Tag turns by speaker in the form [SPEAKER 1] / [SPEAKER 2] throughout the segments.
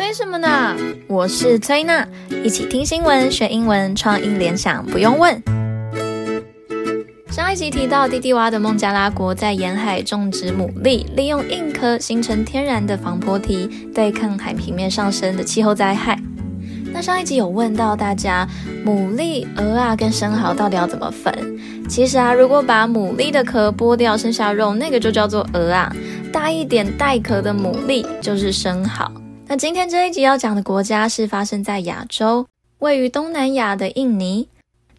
[SPEAKER 1] 催什么呢？我是崔娜，一起听新闻学英文，创意联想不用问。上一集提到，弟弟蛙的孟加拉国在沿海种植牡蛎，利用硬壳形成天然的防波堤，对抗海平面上升的气候灾害。那上一集有问到大家，牡蛎、鹅啊跟生蚝到底要怎么分？其实啊，如果把牡蛎的壳剥掉，剩下肉，那个就叫做鹅啊。大一点带壳的牡蛎就是生蚝。那今天这一集要讲的国家是发生在亚洲，位于东南亚的印尼。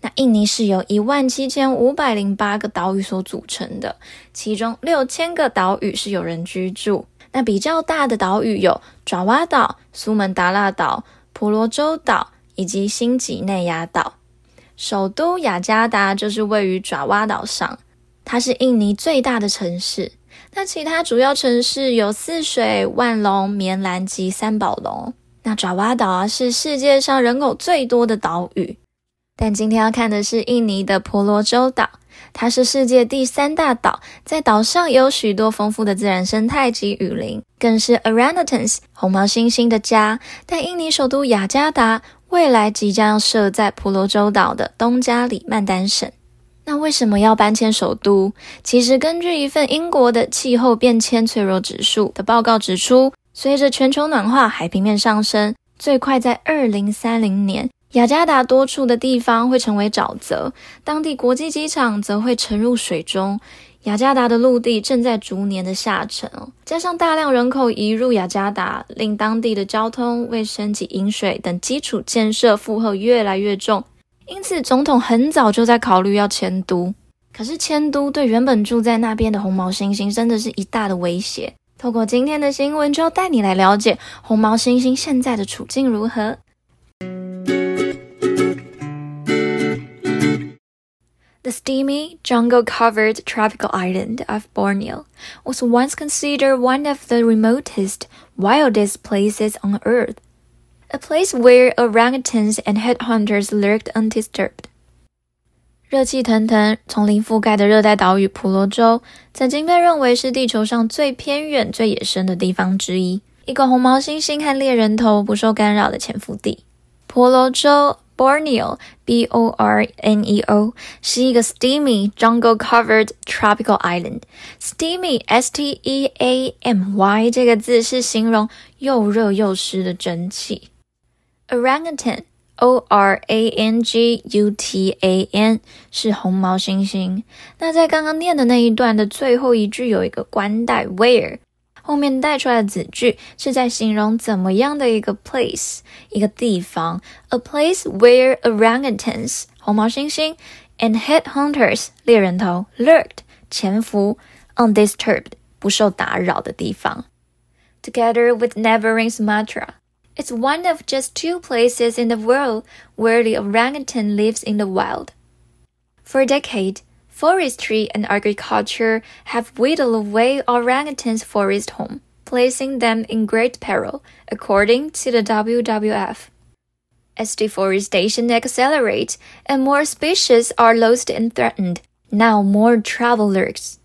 [SPEAKER 1] 那印尼是由一万七千五百零八个岛屿所组成的，其中六千个岛屿是有人居住。那比较大的岛屿有爪哇岛、苏门答腊岛。婆罗洲岛以及新几内亚岛，首都雅加达就是位于爪哇岛上，它是印尼最大的城市。那其他主要城市有泗水、万隆、棉兰及三宝龙。那爪哇岛啊是世界上人口最多的岛屿，但今天要看的是印尼的婆罗洲岛。它是世界第三大岛，在岛上有许多丰富的自然生态及雨林，更是 Orangutans 红毛猩猩的家。但印尼首都雅加达未来即将要设在婆罗洲岛的东加里曼丹省。那为什么要搬迁首都？其实根据一份英国的气候变迁脆弱指数的报告指出，随着全球暖化，海平面上升，最快在二零三零年。雅加达多处的地方会成为沼泽，当地国际机场则会沉入水中。雅加达的陆地正在逐年的下沉，加上大量人口移入雅加达，令当地的交通、卫生及饮水等基础建设负荷越来越重。因此，总统很早就在考虑要迁都。可是，迁都对原本住在那边的红毛猩猩真的是一大的威胁。透过今天的新闻，就要带你来了解红毛猩猩现在的处境如何。The steamy, jungle-covered tropical island of Borneo was once considered one of the remotest, wildest places on Earth, A place where orangutans and headhunters lurked undisturbed. 热气腾腾、丛林覆盖的热带岛屿婆罗洲，曾经被认为是地球上最偏远、最野生的地方之一，一个红毛猩猩和猎人头不受干扰的潜伏地。婆罗洲。Borneo, B-O-R-N-E-O，是一个 steamy jungle-covered tropical island. Steamy, S-T-E-A-M-Y 这个字是形容又热又湿的蒸汽。Orangutan, O-R-A-N-G-U-T-A-N 是红毛猩猩。那在刚刚念的那一段的最后一句有一个冠带 where。后面带出来的子句是在形容怎么样的一个 place，一个地方，a place where orangutans 红毛猩猩 and headhunters 猎人头 lurked 潜伏 undisturbed 不受打扰的地方。Together with neighboring Sumatra, It's one of just two places in the world where the orangutan lives in the wild. For a decade. Forestry and agriculture have whittled away orangutans' forest home, placing them in great peril, according to the WWF. As deforestation accelerates and more species are lost and threatened, now more travel lurks.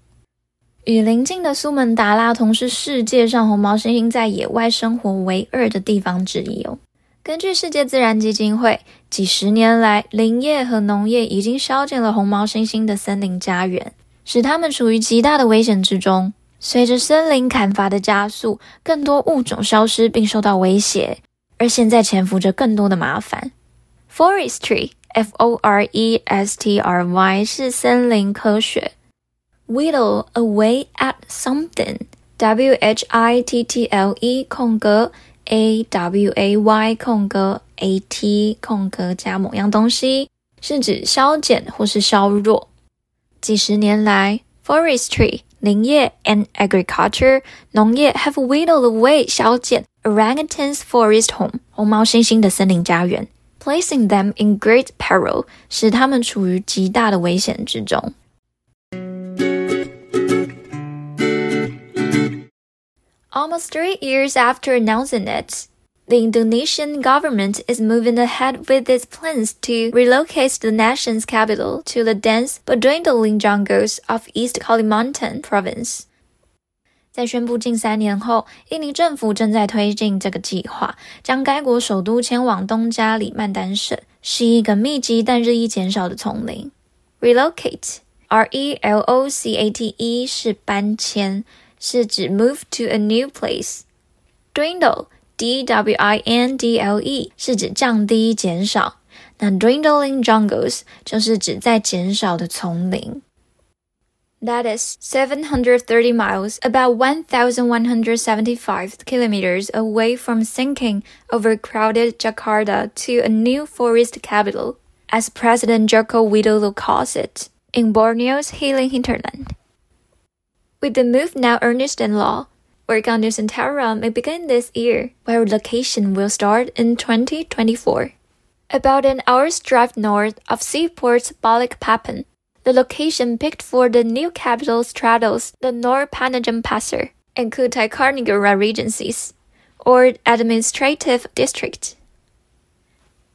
[SPEAKER 1] 与邻近的苏门答腊同是世界上红毛猩猩在野外生活唯二的地方之一哦。根据世界自然基金会，几十年来，林业和农业已经削减了红毛猩猩的森林家园，使它们处于极大的危险之中。随着森林砍伐的加速，更多物种消失并受到威胁，而现在潜伏着更多的麻烦。Forestry，F-O-R-E-S-T-R-Y 是森林科学。Whittle away at something，W-H-I-T-T-L-E 空格。A W A Y 空格 A T 空格加某样东西，是指削减或是削弱。几十年来，forestry 林业 and agriculture 农业 have whittled away 削减 orangutans forest home 红毛猩猩的森林家园，placing them in great peril 使他们处于极大的危险之中。 Almost three years after announcing it, the Indonesian government is moving ahead with its plans to relocate the nation's capital to the dense but dwindling jungles of East Kalimantan province. 在宣布近三年后，印尼政府正在推进这个计划，将该国首都迁往东加里曼丹省，是一个密集但日益减少的丛林。Relocate，R-E-L-O-C-A-T-E 是搬迁， 是指 move to a new place。Dwindle，D-W-I-N-D-L-E 是指降低、减少。那 dwindling jungles 就是指在减少的丛林。That is 730 miles, about 1,175 kilometers away from sinking overcrowded Jakarta to a new forest capital, as President Joko Widodo calls it, in Borneo's healing hinterland. With the move now earnest in law, work on Nusantara may begin this year, where relocation will start in 2024. About an hour's drive north of seaport's Balikpapan, The location picked for the new capital straddles the Nor Panajam Pasir and Kutai Karnegara regencies, or administrative district.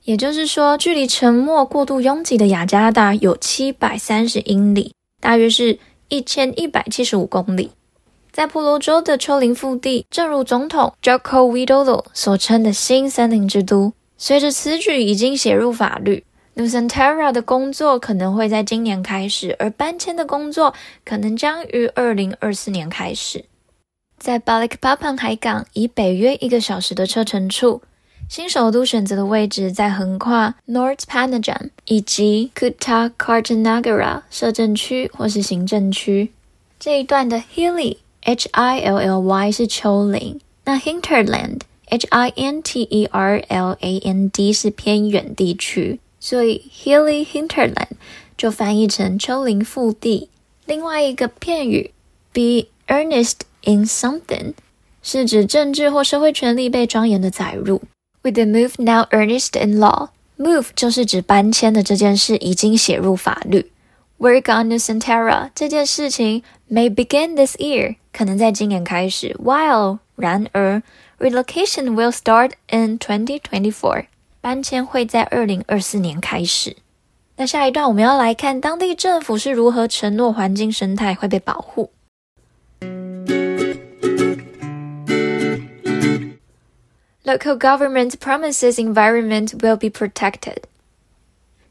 [SPEAKER 1] 也就是说，距离沉没过度拥挤的雅加达有七百三十英里，大约是 一千一百七十五公里。在婆罗洲的丘陵腹地，正如总统 Joko Widodo 所称的新森林之都，随着此举已经写入法律。Nusantara 的工作可能会在今年开始，而搬迁的工作可能将于二零二四年开始。在 Balikpapan 海港以北约一个小时的车程处，新首都选择的位置在横跨 North Panajam 以及 Kuta Kartanagara 摄政区或是行政区。这一段的 Hilly H I L L Y 是丘陵，那 Hinterland H I N T E R L A N D 是偏远地区。所以，hilly hinterland 就翻译成丘陵腹地。另外一个片语，be earnest in something，是指政治或社会权利被庄严的载入。With the move now earnest in law，move 就是指搬迁的这件事已经写入法律。Work on Nusantara 这件事情 may begin this year，可能在今年开始。While 然而，relocation will start in 2024。搬迁会在二零二四年开始。那下一段我们要来看当地政府是如何承诺环境生态会被保护。Local government promises environment will be protected.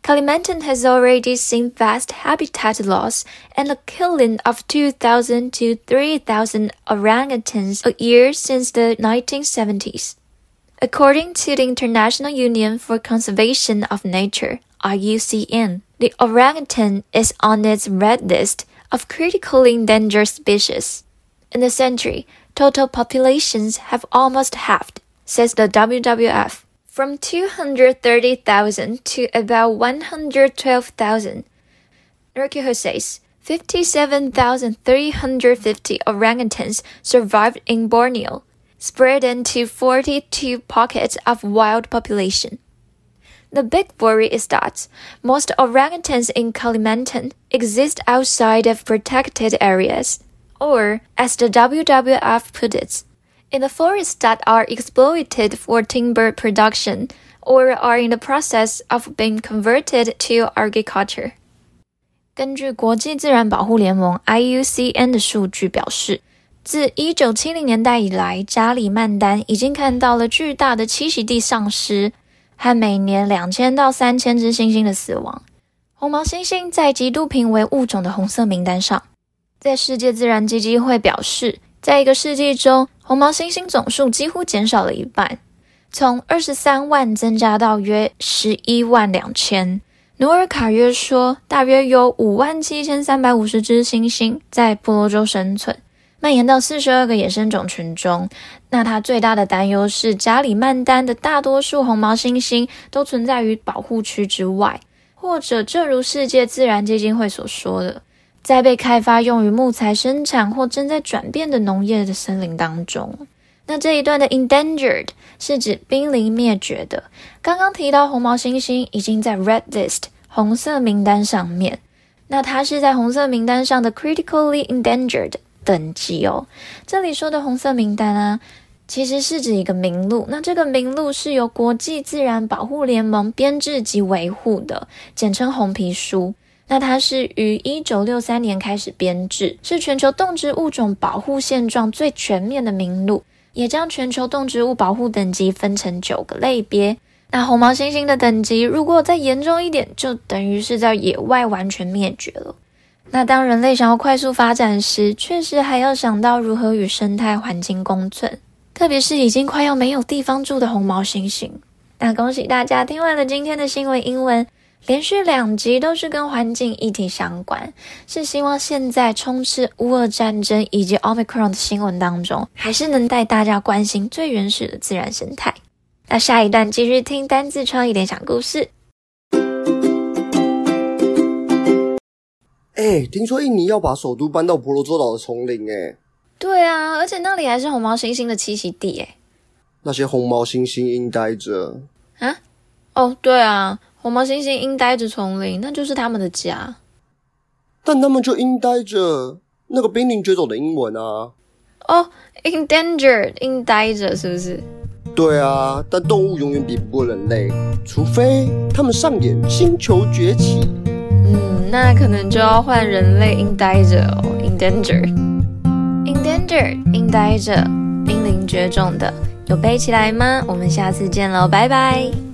[SPEAKER 1] Kalimantan has already seen vast habitat loss and the killing of 2,000 to 3,000 orangutans a year since the 1970s. According to the International Union for Conservation of Nature, IUCN, the orangutan is on its red list of critically endangered species. In a century, total populations have almost halved, says the WWF, from 230,000 to about 112,000. Nugroho says 57,350 orangutans survived in Borneo spread into 42 pockets of wild population. The big worry is that most orangutans in Kalimantan exist outside of protected areas, or, as the WWF put it, in the forests that are exploited for timber production or are in the process of being converted to agriculture. 根据国际自然保护联盟 IUCN 的数据表示。自一九七零年代以来，加里曼丹已经看到了巨大的栖息地丧失和每年两千到三千只猩猩的死亡。红毛猩猩在极度濒危物种的红色名单上。在世界自然基金会表示， 在一个世纪中，红毛猩猩总数几乎减少了一半，从二十三万增加到约十一万两千。努尔卡约说，大约有五万七千三百五十只猩猩在婆罗洲生存。蔓延到四十二个野生种群中，那他最大的担忧是，加里曼丹的大多数红毛猩猩都存在于保护区之外，或者正如世界自然基金会所说的，在被开发用于木材生产或正在转变的农业的森林当中。那这一段的 endangered 是指濒临灭绝的。刚刚提到红毛猩猩已经在 red list 红色名单上面，那它是在红色名单上的 critically endangered。等级哦，这里说的红色名单啊，其实是指一个名录。那这个名录是由国际自然保护联盟编制及维护的，简称红皮书。那它是于一九六三年开始编制，是全球动植物种保护现状最全面的名录，也将全球动植物保护等级分成九个类别。那红毛猩猩的等级如果再严重一点，就等于是在野外完全灭绝了。那当人类想要快速发展时，确实还要想到如何与生态环境共存，特别是已经快要没有地方住的红毛猩猩。那恭喜大家听完了今天的新闻英文，连续两集都是跟环境议题相关，是希望现在充斥乌俄战争以及 Omicron 的新闻当中，还是能带大家关心最原始的自然生态。那下一段继续听单字创意联想故事。
[SPEAKER 2] 哎、欸，听说印尼要把首都搬到婆罗洲岛的丛林，哎，
[SPEAKER 1] 对啊，而且那里还是红毛猩猩的栖息地，哎，那
[SPEAKER 2] 些红毛猩猩应待着
[SPEAKER 1] 啊？哦，对啊，红毛猩猩应待着丛林，那就是他们的家。
[SPEAKER 2] 但他们就应待着那个濒临绝种的英文啊。
[SPEAKER 1] 哦，endangered，应待着是不是？
[SPEAKER 2] 对啊，但动物永远比不过人类，除非他们上演星球崛起。
[SPEAKER 1] 嗯，那可能就要换人类应待着哦，endangered，endangered，应待着，濒临绝种的，有背起来吗？我们下次见喽，拜拜。